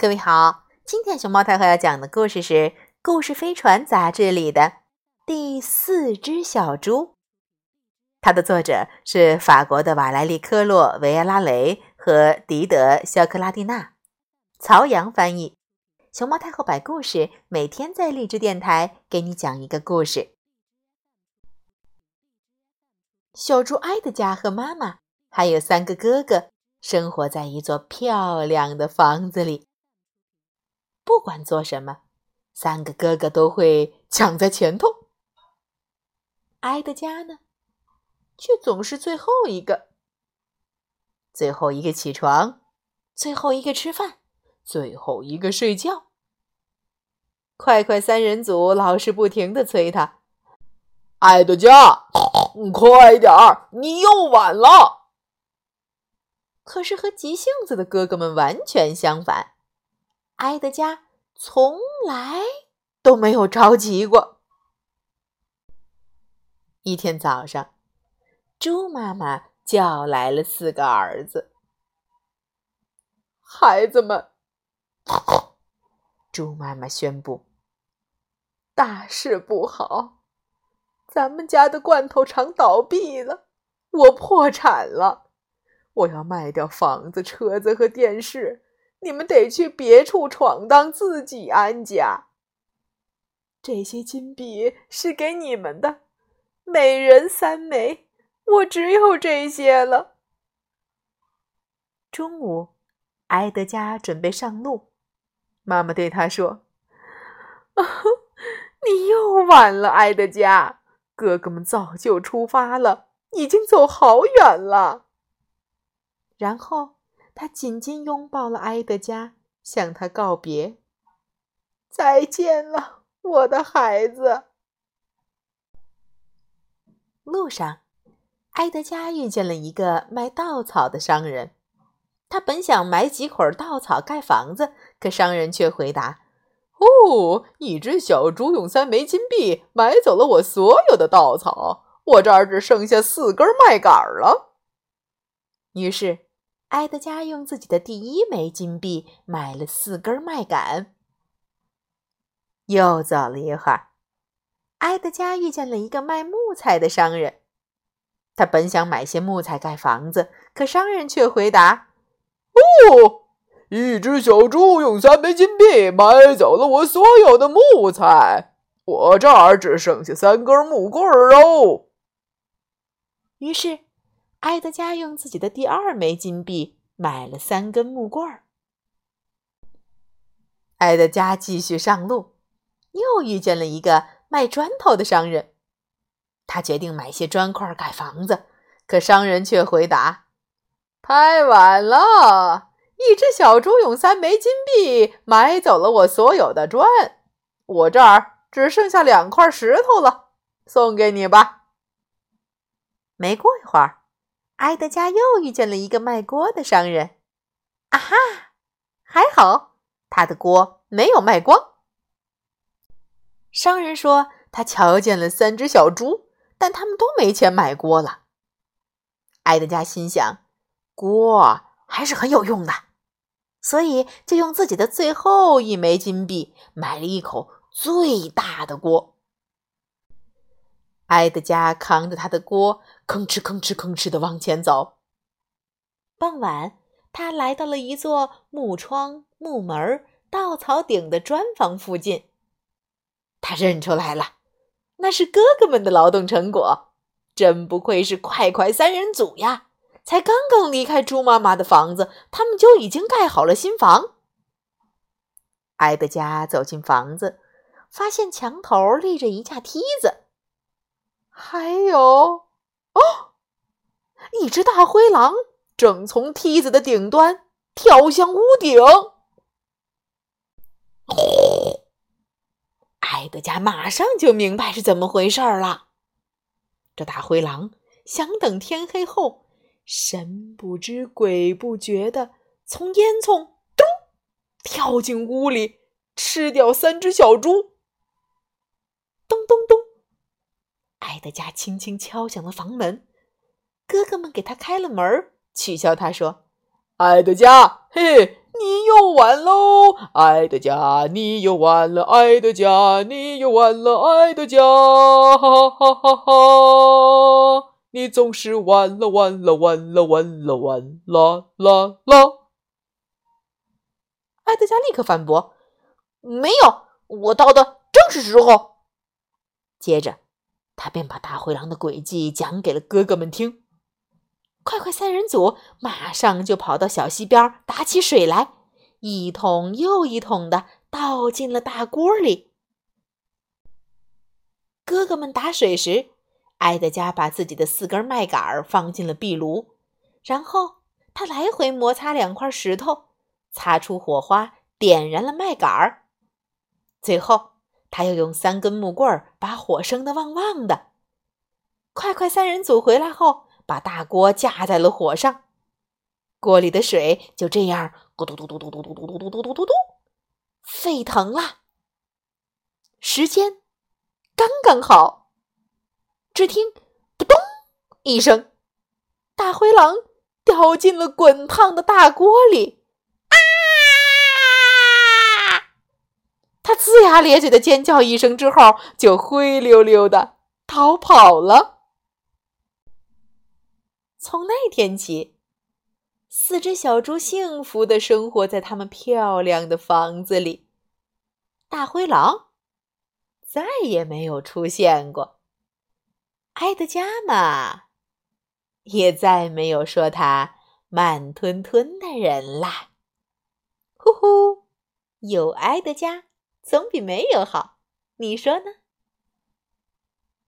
各位好，今天熊猫太后要讲的故事是《故事飞船》杂志里的第四只小猪。它的作者是法国的瓦莱丽·科洛维埃拉雷和迪德·肖克拉蒂娜，曹阳翻译。熊猫太后摆故事，每天在励志电台给你讲一个故事。小猪埃德加和妈妈还有三个哥哥生活在一座漂亮的房子里。不管做什么，三个哥哥都会抢在前头。埃德加呢，却总是最后一个。最后一个起床，最后一个吃饭，最后一个睡觉。快快三人组老是不停的催他：“埃德加，快点儿，你又晚了。”可是和急性子的哥哥们完全相反。埃德加从来都没有着急过。一天早上，猪妈妈叫来了四个儿子。孩子们，猪妈妈宣布：“大事不好，咱们家的罐头厂倒闭了，我破产了，我要卖掉房子、车子和电视。”你们得去别处闯荡，自己安家。这些金币是给你们的，每人三枚。我只有这些了。中午，埃德加准备上路，妈妈对他说：“ 你又晚了，埃德加。哥哥们早就出发了，已经走好远了。”然后。他紧紧拥抱了埃德加，向他告别。再见了，我的孩子。路上，埃德加遇见了一个卖稻草的商人。他本想买几捆稻草盖房子，可商人却回答：“哦，一只小猪用三枚金币买走了我所有的稻草，我这儿只剩下四根麦秆了。”于是。埃德加用自己的第一枚金币买了四根麦秆。又走了一会儿，埃德加遇见了一个卖木材的商人。他本想买些木材盖房子，可商人却回答：“哦，一只小猪用三枚金币买走了我所有的木材，我这儿只剩下三根木棍儿哦。”于是。埃德加用自己的第二枚金币买了三根木棍儿。埃德加继续上路，又遇见了一个卖砖头的商人。他决定买些砖块盖房子，可商人却回答：“太晚了！一只小猪用三枚金币买走了我所有的砖，我这儿只剩下两块石头了，送给你吧。”没过一会儿。埃德加又遇见了一个卖锅的商人，啊哈，还好他的锅没有卖光。商人说他瞧见了三只小猪，但他们都没钱买锅了。埃德加心想，锅还是很有用的，所以就用自己的最后一枚金币买了一口最大的锅。埃德加扛着他的锅，吭哧吭哧吭哧的往前走。傍晚，他来到了一座木窗、木门、稻草顶的砖房附近。他认出来了，那是哥哥们的劳动成果。真不愧是快快三人组呀！才刚刚离开猪妈妈的房子，他们就已经盖好了新房。埃德加走进房子，发现墙头立着一架梯子。还有，哦，一只大灰狼正从梯子的顶端跳向屋顶。埃德加马上就明白是怎么回事了。这大灰狼想等天黑后，神不知鬼不觉的从烟囱咚跳进屋里，吃掉三只小猪。咚咚咚。埃德加轻轻敲响了房门，哥哥们给他开了门，取笑他说：“埃德加，嘿，你又晚喽！爱德加，你又完了，爱德加，你又完了，爱德加，哈哈哈哈！你总是完了，完了，完了，完了，完了啦啦！爱德加立刻反驳：“没有，我到的正是时候。”接着，他便把大灰狼的诡计讲给了哥哥们听。快快三人组马上就跑到小溪边打起水来，一桶又一桶的倒进了大锅里。哥哥们打水时，埃德加把自己的四根麦秆放进了壁炉，然后他来回摩擦两块石头，擦出火花，点燃了麦秆。最后，他又用三根木棍把火生得旺旺的。快快三人组回来后。把大锅架在了火上，锅里的水就这样咕嘟嘟嘟嘟嘟嘟嘟嘟嘟嘟嘟嘟嘟沸腾了。时间刚刚好，只听“扑通”一声，大灰狼掉进了滚烫的大锅里。啊！他龇牙咧嘴的尖叫一声之后，就灰溜溜的逃跑了。从那天起，四只小猪幸福的生活在他们漂亮的房子里。大灰狼再也没有出现过，埃德加嘛，也再没有说他慢吞吞的人啦。呼呼，有埃德加总比没有好，你说呢？